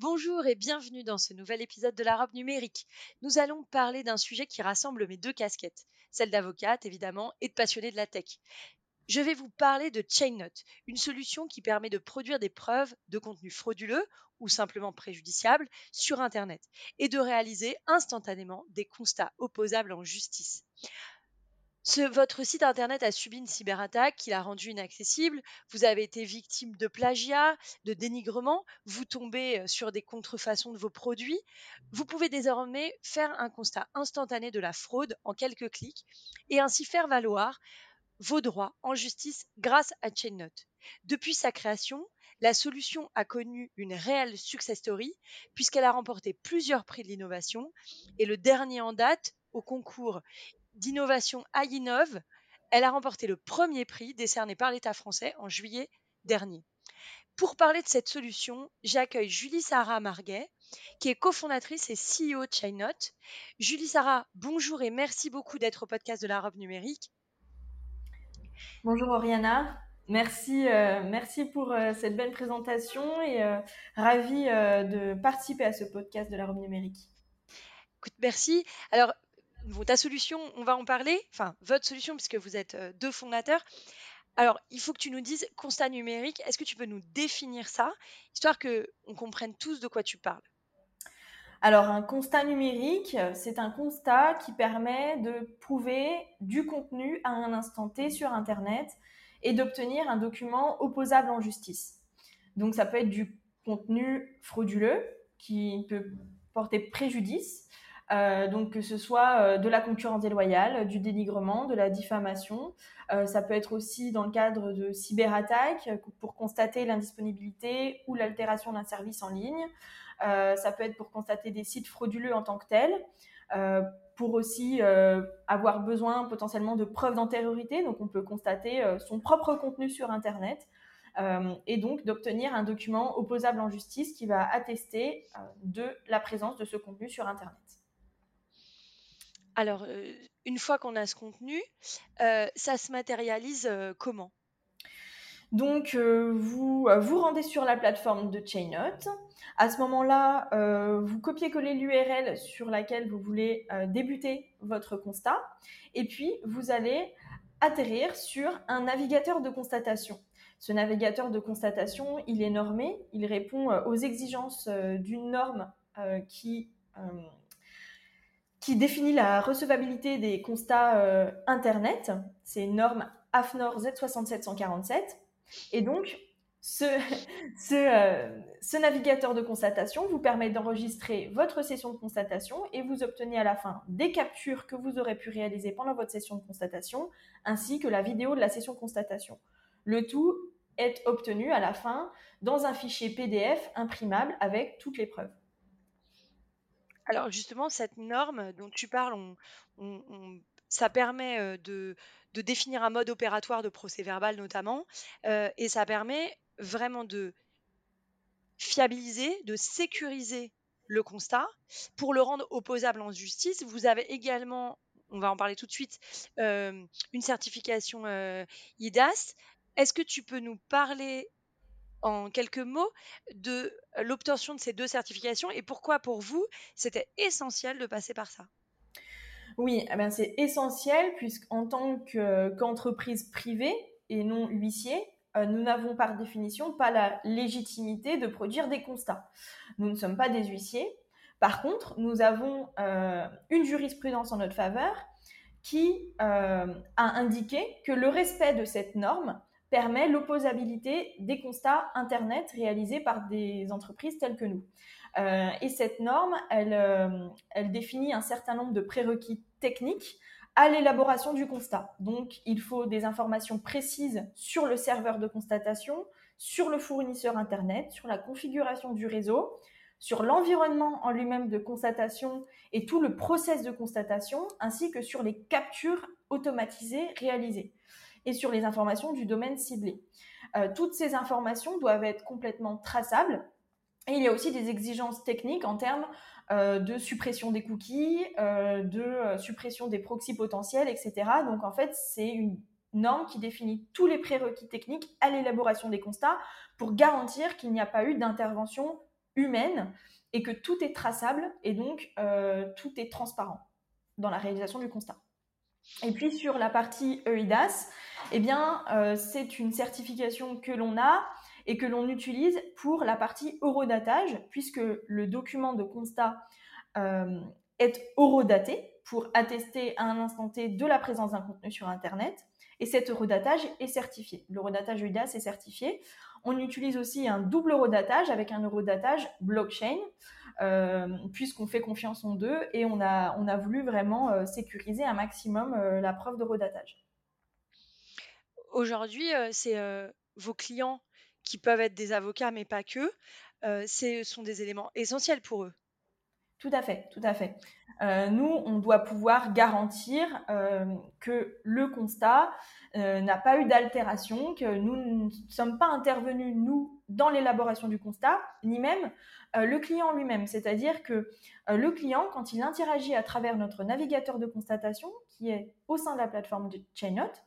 Bonjour et bienvenue dans ce nouvel épisode de la robe numérique. Nous allons parler d'un sujet qui rassemble mes deux casquettes, celle d'avocate évidemment et de passionnée de la tech. Je vais vous parler de ChainNote, une solution qui permet de produire des preuves de contenu frauduleux ou simplement préjudiciable sur Internet et de réaliser instantanément des constats opposables en justice votre site internet a subi une cyberattaque qui l'a rendu inaccessible. Vous avez été victime de plagiat, de dénigrement. Vous tombez euh, sur des contrefaçons de vos produits. Vous pouvez désormais faire un constat instantané de la fraude en quelques clics et ainsi faire valoir vos droits en justice grâce à ChainNote. Depuis sa création, la solution a connu une réelle success story puisqu'elle a remporté plusieurs prix de l'innovation et le dernier en date au concours d'innovation Innov, Elle a remporté le premier prix décerné par l'État français en juillet dernier. Pour parler de cette solution, j'accueille Julie Sarah Marguet, qui est cofondatrice et CEO de ChainNote. Julie Sarah, bonjour et merci beaucoup d'être au podcast de la robe numérique. Bonjour Oriana, merci, euh, merci pour euh, cette belle présentation et euh, ravie de participer à ce podcast de la robe numérique. Écoute, merci. Alors, ta solution, on va en parler, enfin votre solution puisque vous êtes euh, deux fondateurs. Alors, il faut que tu nous dises constat numérique. Est-ce que tu peux nous définir ça, histoire que on comprenne tous de quoi tu parles? Alors, un constat numérique, c'est un constat qui permet de prouver du contenu à un instant T sur Internet et d'obtenir un document opposable en justice. Donc, ça peut être du contenu frauduleux qui peut porter préjudice euh, donc que ce soit euh, de la concurrence déloyale, du dénigrement, de la diffamation. Euh, ça peut être aussi dans le cadre de cyberattaques pour constater l'indisponibilité ou l'altération d'un service en ligne. ça peut être pour constater des sites frauduleux en tant que tels. pour aussi avoir besoin potentiellement de preuves d'antériorité. Donc, on peut constater son propre contenu sur Internet et donc d'obtenir un document opposable en justice qui va attester de la présence de ce contenu sur Internet. Alors, une fois qu'on a ce contenu, ça se matérialise comment? Donc, vous vous rendez sur la plateforme de Chainnote. À ce moment-là, vous copiez-collez l'URL sur laquelle vous voulez débuter votre constat. Et puis, vous allez atterrir sur un navigateur de constatation. Ce navigateur de constatation, il est normé, il répond aux exigences d'une norme qui qui définit la recevabilité des constats euh, Internet. C'est une norme AFNOR Z67147. Et donc, ce, euh, ce, navigateur de constatation vous permet d'enregistrer votre session de constatation et vous obtenez à la fin des captures que vous aurez pu réaliser pendant votre session de constatation, ainsi que la vidéo de la session constatation. Le tout est obtenu à la fin dans un fichier PDF imprimable avec toutes les preuves. Alors justement, cette norme dont tu parles, ça permet de, définir un mode opératoire de procès verbal notamment, et ça permet vraiment de fiabiliser, de sécuriser le constat pour le rendre opposable en justice. Vous avez également, on va en parler tout de suite, une certification IDAS. Est-ce que tu peux nous parler en quelques mots de l'obtention de ces deux certifications et pourquoi pour vous c'était essentiel de passer par ça? Oui, eh ben, c'est essentiel puisqu'en tant qu'entreprise privée et non huissier, euh, nous n'avons par définition pas la légitimité de produire des constats. Nous ne sommes pas des huissiers. Par contre, nous avons euh, une jurisprudence en notre faveur qui euh, a indiqué que le respect de cette norme permet l'opposabilité des constats Internet réalisés par des entreprises telles que nous. Euh, et cette norme, elle, euh, elle définit un certain nombre de prérequis techniques à l'élaboration du constat. Donc, il faut des informations précises sur le serveur de constatation, sur le fournisseur Internet, sur la configuration du réseau, sur l'environnement en lui-même de constatation et tout le process de constatation, ainsi que sur les captures automatisées réalisées et sur les informations du domaine ciblé. Euh, toutes ces informations doivent être complètement traçables. Et il y a aussi des exigences techniques en termes euh, de suppression des cookies, euh, de suppression des proxys potentiels, etc. Donc en fait, c'est une norme qui définit tous les prérequis techniques à l'élaboration des constats pour garantir qu'il n'y a pas eu d'intervention humaine et que tout est traçable et donc tout est transparent dans la réalisation du constat. Et puis sur la partie EIDAS, eh bien, euh, c'est une certification que l'on a et que l'on utilise pour la partie horodatage, puisque le document de constat euh, est horodaté pour attester à un instant T de la présence d'un contenu sur Internet. Et cet horodatage est certifié. L'horodatage EIDAS est certifié. On utilise aussi un double horodatage avec un horodatage blockchain. Euh, puisqu'on fait confiance en deux et on a, on a voulu vraiment euh, sécuriser un maximum euh, la preuve de redatage. Aujourd'hui, c'est vos clients qui peuvent être des avocats, mais pas que. ce sont des éléments essentiels pour eux. Tout à fait, tout à fait. nous, on doit pouvoir garantir que le constat n'a pas eu d'altération, que nous ne sommes pas intervenus, nous, dans l'élaboration du constat, ni même euh, le client lui-même. C'est-à-dire que euh, le client, quand il interagit à travers notre navigateur de constatation, qui est au sein de la plateforme de Chainnote,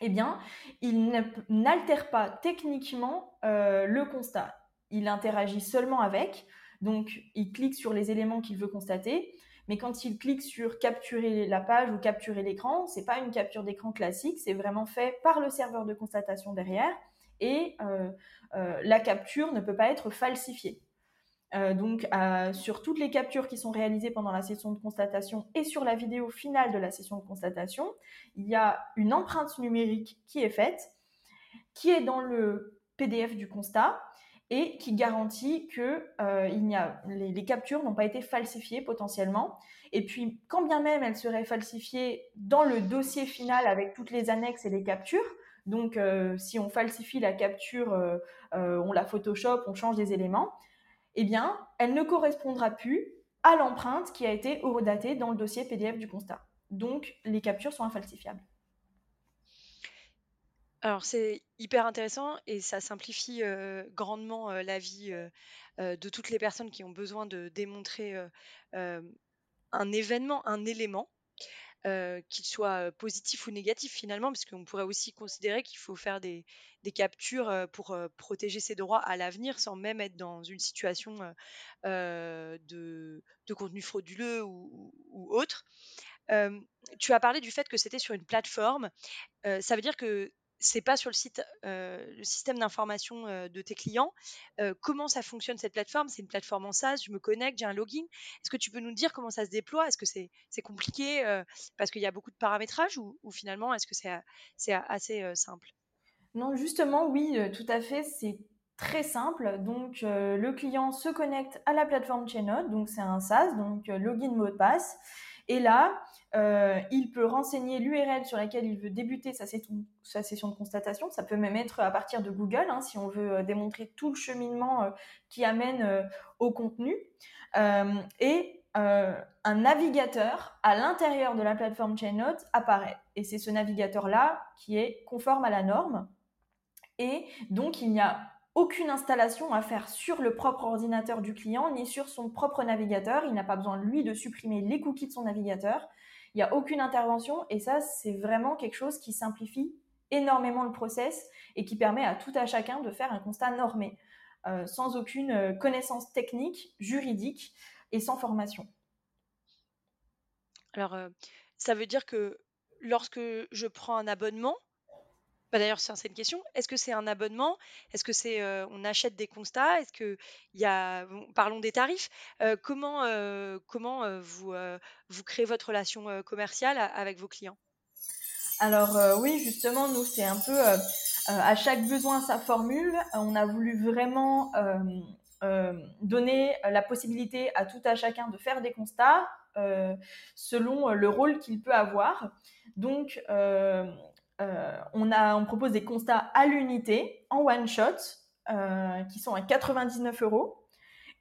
eh bien, il n'altère pas techniquement euh, le constat. Il interagit seulement avec, donc il clique sur les éléments qu'il veut constater, mais quand il clique sur capturer la page ou capturer l'écran, c'est pas une capture d'écran classique, c'est vraiment fait par le serveur de constatation derrière, et la capture ne peut pas être falsifiée. Euh, donc, euh, sur toutes les captures qui sont réalisées pendant la session de constatation et sur la vidéo finale de la session de constatation, il y a une empreinte numérique qui est faite, qui est dans le PDF du constat et qui garantit que euh, il a, les, captures n'ont pas été falsifiées potentiellement. Et puis, quand bien même elles seraient falsifiées dans le dossier final avec toutes les annexes et les captures, donc si on falsifie la capture, on la Photoshop, on change des éléments, eh bien, elle ne correspondra plus à l'empreinte qui a été horodatée dans le dossier PDF du constat. Donc, les captures sont infalsifiables. Alors, c'est hyper intéressant et ça simplifie grandement la vie de toutes les personnes qui ont besoin de démontrer un événement, un élément. Qu'il soit positif ou négatif finalement, parce qu'on pourrait aussi considérer qu'il faut faire des, captures pour protéger ses droits à l'avenir sans même être dans une situation de, contenu frauduleux ou, autre. tu as parlé du fait que c'était sur une plateforme. ça veut dire que c'est pas sur le site, euh, le système d'information euh, de tes clients. Euh, comment ça fonctionne cette plateforme? C'est une plateforme en SaaS, je me connecte, j'ai un login. Est-ce que tu peux nous dire comment ça se déploie? Est-ce que c'est compliqué parce qu'il y a beaucoup de paramétrage ou, finalement est-ce que c'est assez simple? Non, justement, oui, tout à fait. C'est très simple. Donc, le client se connecte à la plateforme Chainode, donc c'est un SaaS, donc login, mot de passe. Et là, euh, il peut renseigner l'URL sur laquelle il veut débuter sa, session de constatation. Ça peut même être à partir de Google, hein, si on veut euh, démontrer tout le cheminement euh, qui amène au contenu. et un navigateur à l'intérieur de la plateforme ChainNote apparaît. Et c'est ce navigateur-là qui est conforme à la norme. Et donc, il n'y a aucune installation à faire sur le propre ordinateur du client ni sur son propre navigateur. Il n'a pas besoin, lui, de supprimer les cookies de son navigateur. Il n'y a aucune intervention et ça, c'est vraiment quelque chose qui simplifie énormément le process et qui permet à tout à chacun de faire un constat normé, euh, sans aucune euh, connaissance technique, juridique et sans formation. Alors, euh, ça veut dire que lorsque je prends un abonnement, bah, d'ailleurs, c'est une question. Est-ce que c'est un abonnement? Est-ce que c'est on achète des constats? Est-ce que y a parlons des tarifs. comment comment vous vous créez votre relation commerciale avec vos clients? Alors oui, justement, nous c'est un peu à chaque besoin sa formule. On a voulu vraiment donner la possibilité à tout à chacun de faire des constats selon le rôle qu'il peut avoir. Donc euh, on, a, on propose des constats à l'unité, en one shot, euh, qui sont à 99 euros.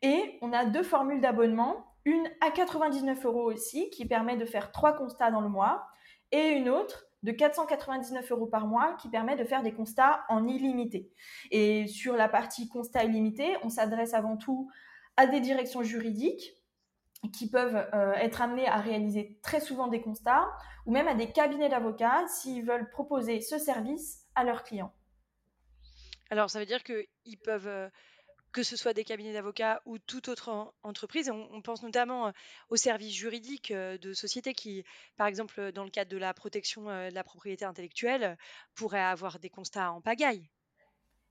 Et on a deux formules d'abonnement, une à 99 euros aussi, qui permet de faire trois constats dans le mois, et une autre de 499 euros par mois qui permet de faire des constats en illimité. Et sur la partie constat illimité, on s'adresse avant tout à des directions juridiques qui peuvent euh, être amenées à réaliser très souvent des constats, ou même à des cabinets d'avocats s'ils veulent proposer ce service à leurs clients. Alors, ça veut dire qu'ils peuvent, euh, que ce soit des cabinets d'avocats ou toute autre entreprise, on, pense notamment euh, aux services juridiques de sociétés qui, par exemple, dans le cadre de la protection de la propriété intellectuelle, pourraient avoir des constats en pagaille.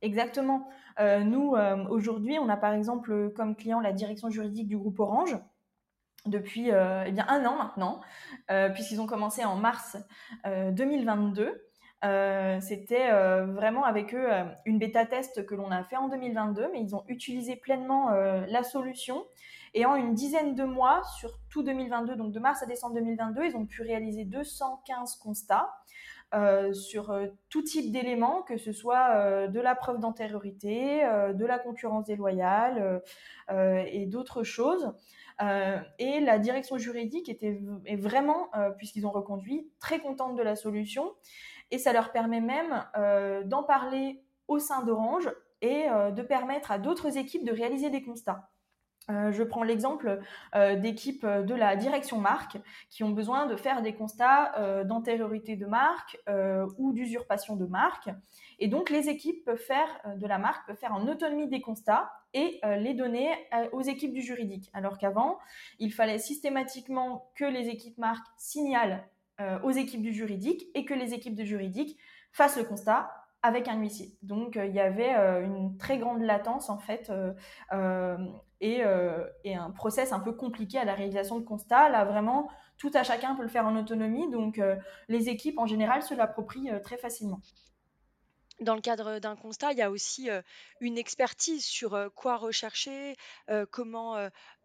Exactement. nous, aujourd'hui, on a par exemple comme client la direction juridique du groupe Orange depuis eh bien un an maintenant, puisqu'ils ont commencé en mars 2022. Euh, c'était euh, vraiment avec eux euh, une bêta test que l'on a fait en 2022, mais ils ont utilisé pleinement la solution. Et en une dizaine de mois, sur tout 2022, donc de mars à décembre 2022, ils ont pu réaliser 215 constats sur tout type d'éléments, que ce soit de la preuve d'antériorité, de la concurrence déloyale et d'autres choses. Et la direction juridique était est vraiment, puisqu'ils ont reconduit, très contente de la solution et ça leur permet même euh, d'en parler au sein d'Orange et euh, de permettre à d'autres équipes de réaliser des constats. Euh, je prends l'exemple d'équipes de la direction marque qui ont besoin de faire des constats d'antériorité de marque ou d'usurpation de marque. Et donc, les équipes peuvent faire, de la marque peuvent faire en autonomie des constats et les donner aux équipes du juridique. Alors qu'avant, il fallait systématiquement que les équipes marques signalent euh, aux équipes du juridique et que les équipes de juridique fassent le constat avec un huissier. Donc euh, il y avait euh, une très grande latence en fait et, et, un process un peu compliqué à la réalisation de constats. Là vraiment, tout à chacun peut le faire en autonomie, donc les équipes en général se l'approprient très facilement dans le cadre d'un constat, il y a aussi une expertise sur quoi rechercher, comment,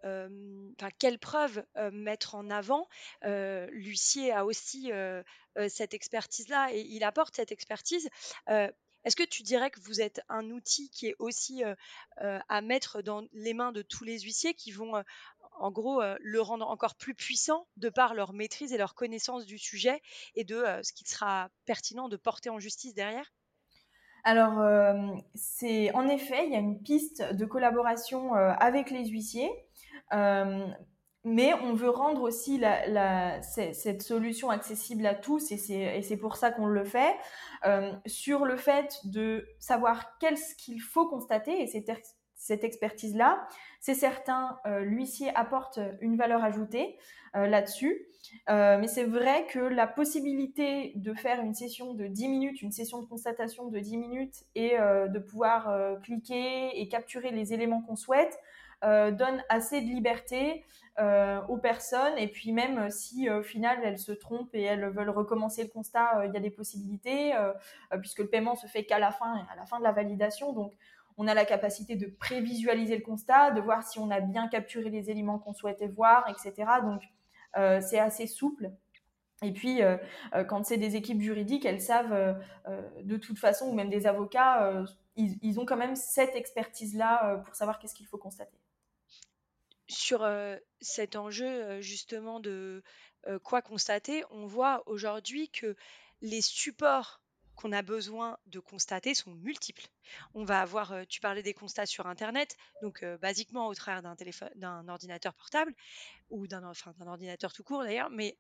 enfin, quelles preuves mettre en avant. L'huissier a aussi cette expertise-là et il apporte cette expertise. Est-ce que tu dirais que vous êtes un outil qui est aussi à mettre dans les mains de tous les huissiers qui vont en gros, le rendre encore plus puissant de par leur maîtrise et leur connaissance du sujet et de ce qui sera pertinent de porter en justice derrière? Alors, euh, c'est en effet, il y a une piste de collaboration euh, avec les huissiers, euh, mais on veut rendre aussi cette solution accessible à tous, et c'est pour ça qu'on le fait, sur le fait de savoir qu'est-ce qu'il faut constater, et cette, cette expertise-là, c'est certain, l'huissier apporte une valeur ajoutée là-dessus. Euh, mais c'est vrai que la possibilité de faire une session de 10 minutes, une session de constatation de 10 minutes et euh, de pouvoir euh, cliquer et capturer les éléments qu'on souhaite donne assez de liberté aux personnes. Et puis même si au final elles se trompent et elles veulent recommencer le constat, il y a des possibilités puisque le paiement se fait qu'à la fin, à la fin de la validation. On a la capacité de prévisualiser le constat, de voir si on a bien capturé les éléments qu'on souhaitait voir, etc. Donc euh, c'est assez souple. Et puis, euh, euh, quand c'est des équipes juridiques, elles savent de toute façon, ou même des avocats, ils, ont quand même cette expertise-là pour savoir qu'est-ce qu'il faut constater. Sur cet enjeu justement de quoi constater, on voit aujourd'hui que les supports qu'on a besoin de constater sont multiples. On va avoir, tu parlais des constats sur Internet, donc basiquement au travers d'un téléphone, d'un ordinateur portable ou d'un ordinateur tout court d'ailleurs, mais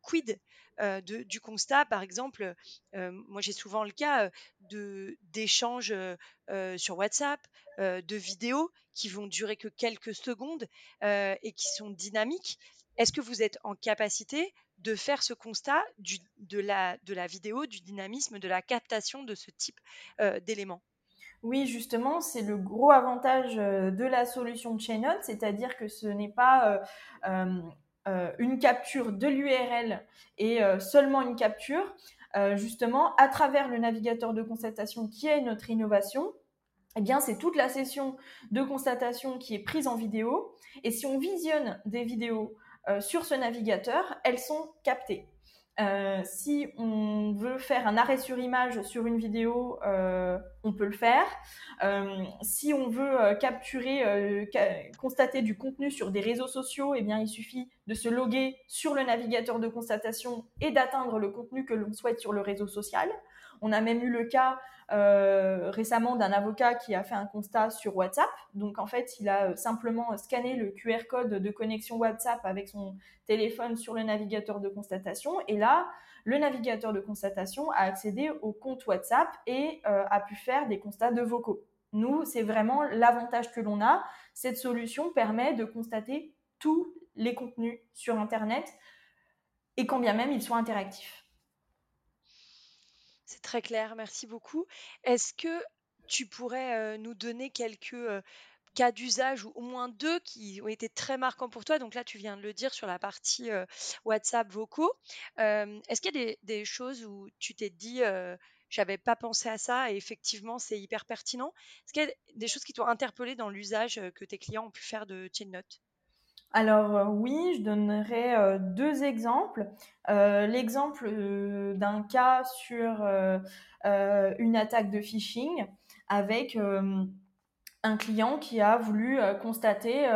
quid de, du constat, par exemple, moi j'ai souvent le cas d'échanges sur WhatsApp, de vidéos qui vont durer que quelques secondes et qui sont dynamiques. Est-ce que vous êtes en capacité de faire ce constat de, la, vidéo, du dynamisme, de la captation de ce type euh, d'éléments? Oui, justement, c'est le gros avantage euh, de la solution de Chainot, c'est-à-dire que ce n'est pas euh, une capture de l'URL et seulement une capture. justement, à travers le navigateur de constatation qui est notre innovation, eh bien, c'est toute la session de constatation qui est prise en vidéo. Et si on visionne des vidéos sur ce navigateur, elles sont captées. Euh, si on veut faire un arrêt sur image sur une vidéo, euh, on peut le faire. Euh, si on veut capturer, constater du contenu sur des réseaux sociaux, eh bien, il suffit de se loguer sur le navigateur de constatation et d'atteindre le contenu que l'on souhaite sur le réseau social. On a même eu le cas euh, récemment d'un avocat qui a fait un constat sur WhatsApp. Donc en fait, il a simplement scanné le QR code de connexion WhatsApp avec son téléphone sur le navigateur de constatation. Et là, le navigateur de constatation a accédé au compte WhatsApp et euh, a pu faire des constats de vocaux. Nous, c'est vraiment l'avantage que l'on a. Cette solution permet de constater tous les contenus sur Internet et quand bien même ils soient interactifs. C'est très clair, merci beaucoup. Est-ce que tu pourrais nous donner quelques cas d'usage ou au moins deux qui ont été très marquants pour toi? Donc là, tu viens de le dire sur la partie WhatsApp vocaux. Est-ce qu'il y a des, choses où tu t'es dit, j'avais pas pensé à ça et effectivement, c'est hyper pertinent? Est-ce qu'il y a des choses qui t'ont interpellé dans l'usage que tes clients ont pu faire de ChainNote? Alors euh, oui, je donnerai euh, deux exemples. Euh, l'exemple d'un cas sur une attaque de phishing avec un client qui a voulu constater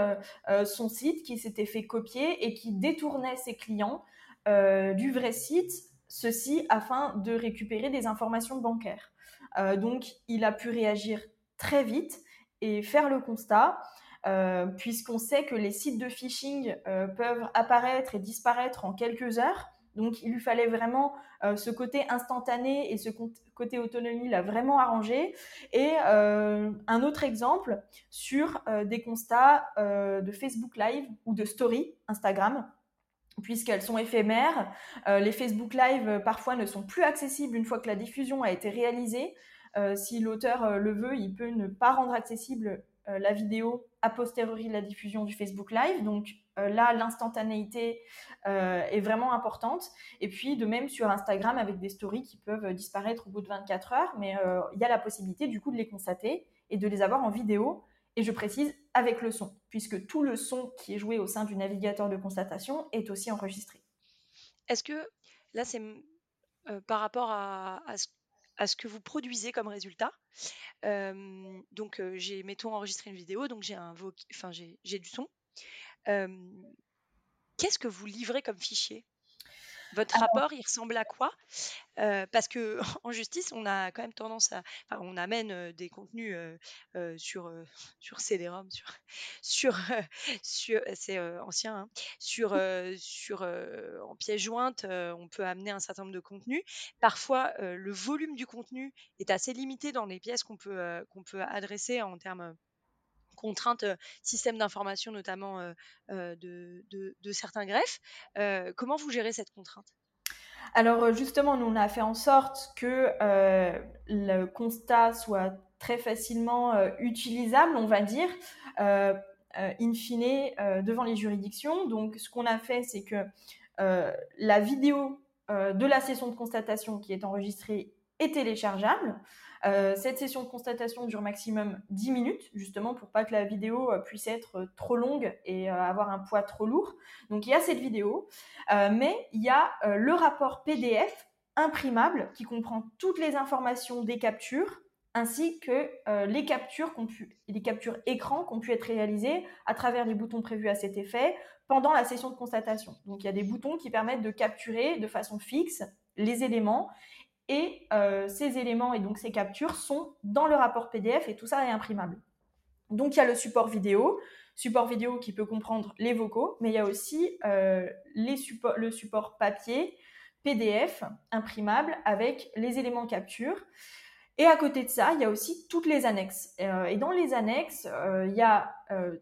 son site qui s'était fait copier et qui détournait ses clients du vrai site, ceci afin de récupérer des informations bancaires. donc il a pu réagir très vite et faire le constat euh, puisqu'on sait que les sites de phishing euh, peuvent apparaître et disparaître en quelques heures. Donc, il lui fallait vraiment euh, ce côté instantané et ce côté autonomie l'a vraiment arrangé. Et un autre exemple sur des constats de Facebook Live ou de Story Instagram puisqu'elles sont éphémères. les Facebook Live parfois ne sont plus accessibles une fois que la diffusion a été réalisée. si l'auteur le veut, il peut ne pas rendre accessible la vidéo a posteriori de la diffusion du Facebook Live. Donc euh, là, l'instantanéité euh, est vraiment importante. Et puis de même sur Instagram avec des stories qui peuvent disparaître au bout de 24 heures, mais il y a la possibilité du coup de les constater et de les avoir en vidéo. Et je précise avec le son, puisque tout le son qui est joué au sein du navigateur de constatation est aussi enregistré. Est-ce que là, c'est par rapport à, à, ce à ce que vous produisez comme résultat. donc, j'ai, mettons, enregistré une vidéo, donc j'ai un enfin, j'ai, du son. qu'est-ce que vous livrez comme fichier? Votre rapport, il ressemble à quoi? Euh, Parce que en justice, on a quand même tendance à, enfin, on amène euh, des contenus euh, sur sur CD-ROM, sur sur sur, c'est ancien, hein, sur sur en pièce jointe, on peut amener un certain nombre de contenus. Parfois, le volume du contenu est assez limité dans les pièces qu'on peut qu'on peut adresser en termes contraintes système d'information, notamment de, de, certains greffes. comment vous gérez cette contrainte? Alors justement, nous, on a fait en sorte que le constat soit très facilement utilisable, on va dire, in fine, devant les juridictions. Donc ce qu'on a fait, c'est que la vidéo de la session de constatation qui est enregistrée téléchargeable. Euh, cette session de constatation dure maximum 10 minutes, justement pour pas que la vidéo euh, puisse être euh, trop longue et avoir un poids trop lourd. Donc il y a cette vidéo, mais il y a le rapport PDF imprimable qui comprend toutes les informations des captures ainsi que les captures pu, les captures écran qui ont pu être réalisées à travers les boutons prévus à cet effet pendant la session de constatation. Donc il y a des boutons qui permettent de capturer de façon fixe les éléments et euh, ces éléments et donc ces captures sont dans le rapport PDF et tout ça est imprimable. Donc il y a le support vidéo, support vidéo qui peut comprendre les vocaux, mais il y a aussi euh, le support papier, PDF, imprimable avec les éléments capture. Et à côté de ça, il y a aussi toutes les annexes. Euh, et dans les annexes, il y a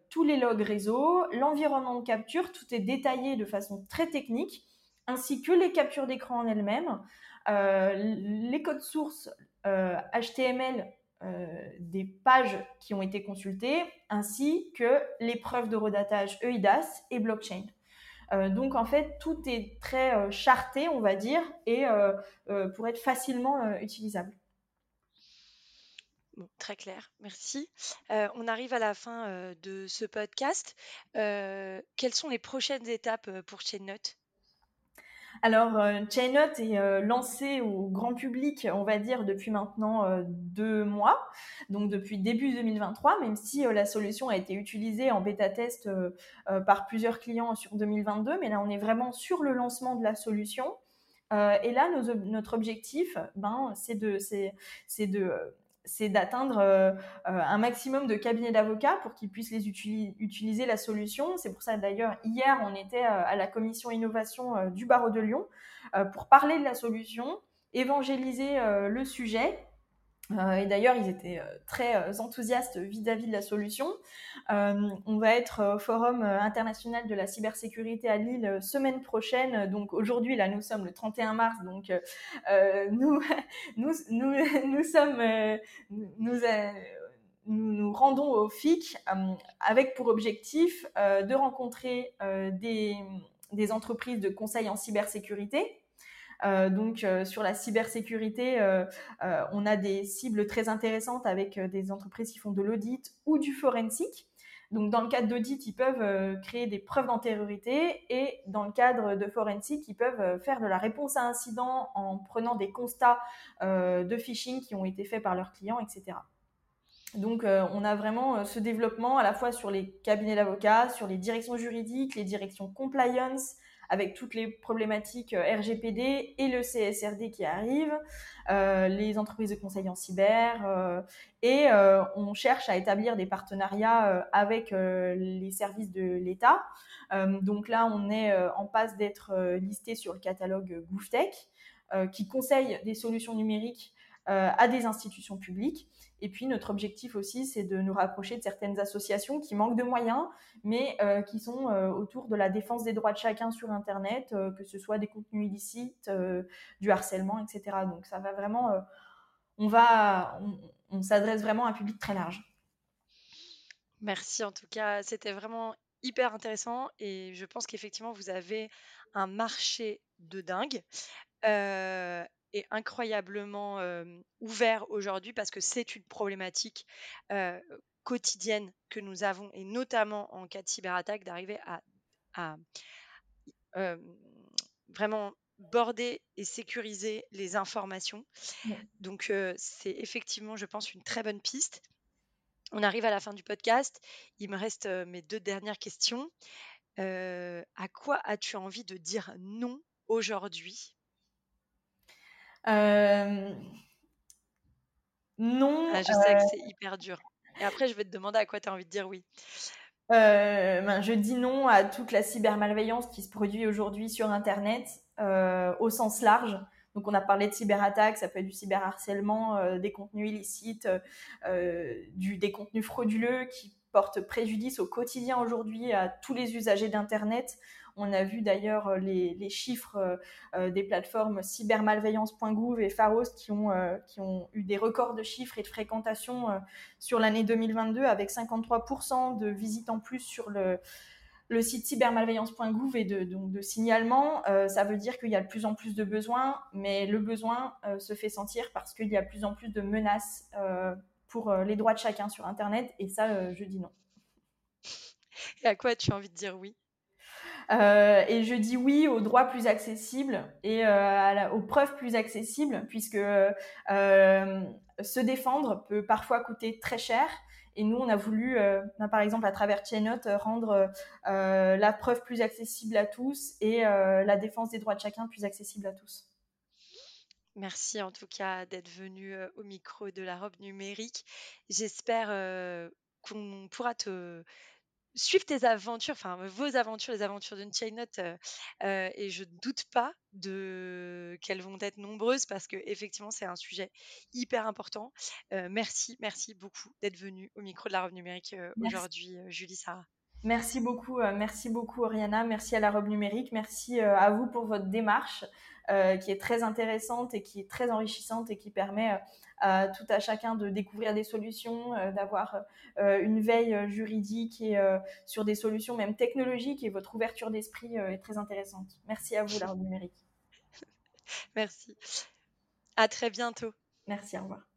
tous les logs réseau, l'environnement de capture, tout est détaillé de façon très technique, ainsi que les captures d'écran en elles-mêmes. Euh, les codes sources HTML euh, euh, des pages qui ont été consultées, ainsi que les preuves de redatage EIDAS et blockchain. donc en fait, tout est très charté, on va dire, et pour être facilement utilisable. très clair, merci. on arrive à la fin de ce podcast. quelles sont les prochaines étapes pour ChainNote? Alors, euh, Chainot est euh, lancé au grand public, on va dire, depuis maintenant euh, deux mois, donc depuis début 2023, même si la solution a été utilisée en bêta-test par plusieurs clients sur 2022, mais là, on est vraiment sur le lancement de la solution. et là, notre objectif, ben, c'est de c'est d'atteindre euh, euh, un maximum de cabinets d'avocats pour qu'ils puissent les utiliser la solution. C'est pour ça d'ailleurs hier on était euh, à la commission innovation du barreau de Lyon pour parler de la solution, évangéliser le sujet et d'ailleurs, ils étaient euh, très euh, enthousiastes vis-à-vis de la solution. on va être au Forum international de la cybersécurité à Lille semaine prochaine. Donc aujourd'hui, là, nous sommes le 31 mars. Donc nous, nous, nous, nous, sommes, nous, nous rendons au FIC avec pour objectif de rencontrer des, entreprises de conseil en cybersécurité euh, donc euh, sur la cybersécurité, euh, on a des cibles très intéressantes avec des entreprises qui font de l'audit ou du forensique. Donc, dans le cadre d'audit, ils peuvent créer des preuves d'antériorité et dans le cadre de forensique, ils peuvent faire de la réponse à incident en prenant des constats de phishing qui ont été faits par leurs clients, etc. Donc, on a vraiment ce développement à la fois sur les cabinets d'avocats, sur les directions juridiques, les directions compliance, avec toutes les problématiques euh, RGPD et le CSRD qui arrivent, euh, les entreprises de conseil en cyber, euh, et on cherche à établir des partenariats avec les services de l'État. donc là, on est en passe d'être listé sur le catalogue GouffTech, qui conseille des solutions numériques à des institutions publiques. Et puis notre objectif aussi, c'est de nous rapprocher de certaines associations qui manquent de moyens, mais euh, qui sont euh, autour de la défense des droits de chacun sur Internet, euh, que ce soit des contenus illicites, du harcèlement, etc. Donc ça va vraiment, on va, on, s'adresse vraiment à un public très large. Merci en tout cas, c'était vraiment hyper intéressant et je pense qu'effectivement vous avez un marché de dingue est incroyablement ouvert aujourd'hui parce que c'est une problématique quotidienne que nous avons, et notamment en cas de cyberattaque, d'arriver à, vraiment border et sécuriser les informations. Donc c'est effectivement, je pense, une très bonne piste. On arrive à la fin du podcast. Il me reste mes deux dernières questions. à quoi as-tu envie de dire non aujourd'hui? euh, non. Ah, je sais que euh, c'est hyper dur. Et après, je vais te demander à quoi tu as envie de dire oui. Euh, ben, je dis non à toute la cybermalveillance qui se produit aujourd'hui sur Internet au sens large. Donc, on a parlé de cyberattaques, ça peut être du cyberharcèlement, des contenus illicites, du, des contenus frauduleux qui portent préjudice au quotidien aujourd'hui à tous les usagers d'Internet. On a vu d'ailleurs euh, les, chiffres euh, euh, des plateformes cybermalveillance.gouv et Pharos qui ont, eu des records de chiffres et de fréquentation sur l'année 2022 avec 53% de visites en plus sur le, le site cybermalveillance.gouv et de, donc de signalement, ça veut dire qu'il y a de plus en plus de besoins, mais le besoin se fait sentir parce qu'il y a de plus en plus de menaces pour les droits de chacun sur Internet, et ça, je dis non. Et à quoi tu as envie de dire oui? Euh, et je dis oui aux droits plus accessibles et euh, aux preuves plus accessibles, puisque euh, se défendre peut parfois coûter très cher. Et nous, on a voulu, ben, par exemple, à travers Chainot, rendre la preuve plus accessible à tous et la défense des droits de chacun plus accessible à tous. Merci en tout cas d'être venu au micro de la robe numérique. J'espère qu'on pourra te suivre tes aventures, enfin vos aventures, les aventures d'une Chainot, euh, euh, et je ne doute pas de qu'elles vont être nombreuses parce que effectivement c'est un sujet hyper important. Euh, merci, merci beaucoup d'être venu au micro de la robe numérique aujourd'hui, Julie Sarah. Merci beaucoup, merci beaucoup Oriana, merci à la robe numérique, merci à vous pour votre démarche qui est très intéressante et qui est très enrichissante et qui permet à tout à chacun de découvrir des solutions, euh, d'avoir euh, une veille euh, juridique et sur des solutions même technologiques. Et votre ouverture d'esprit est très intéressante. Merci à vous, la numérique. Merci. À très bientôt. Merci, au revoir.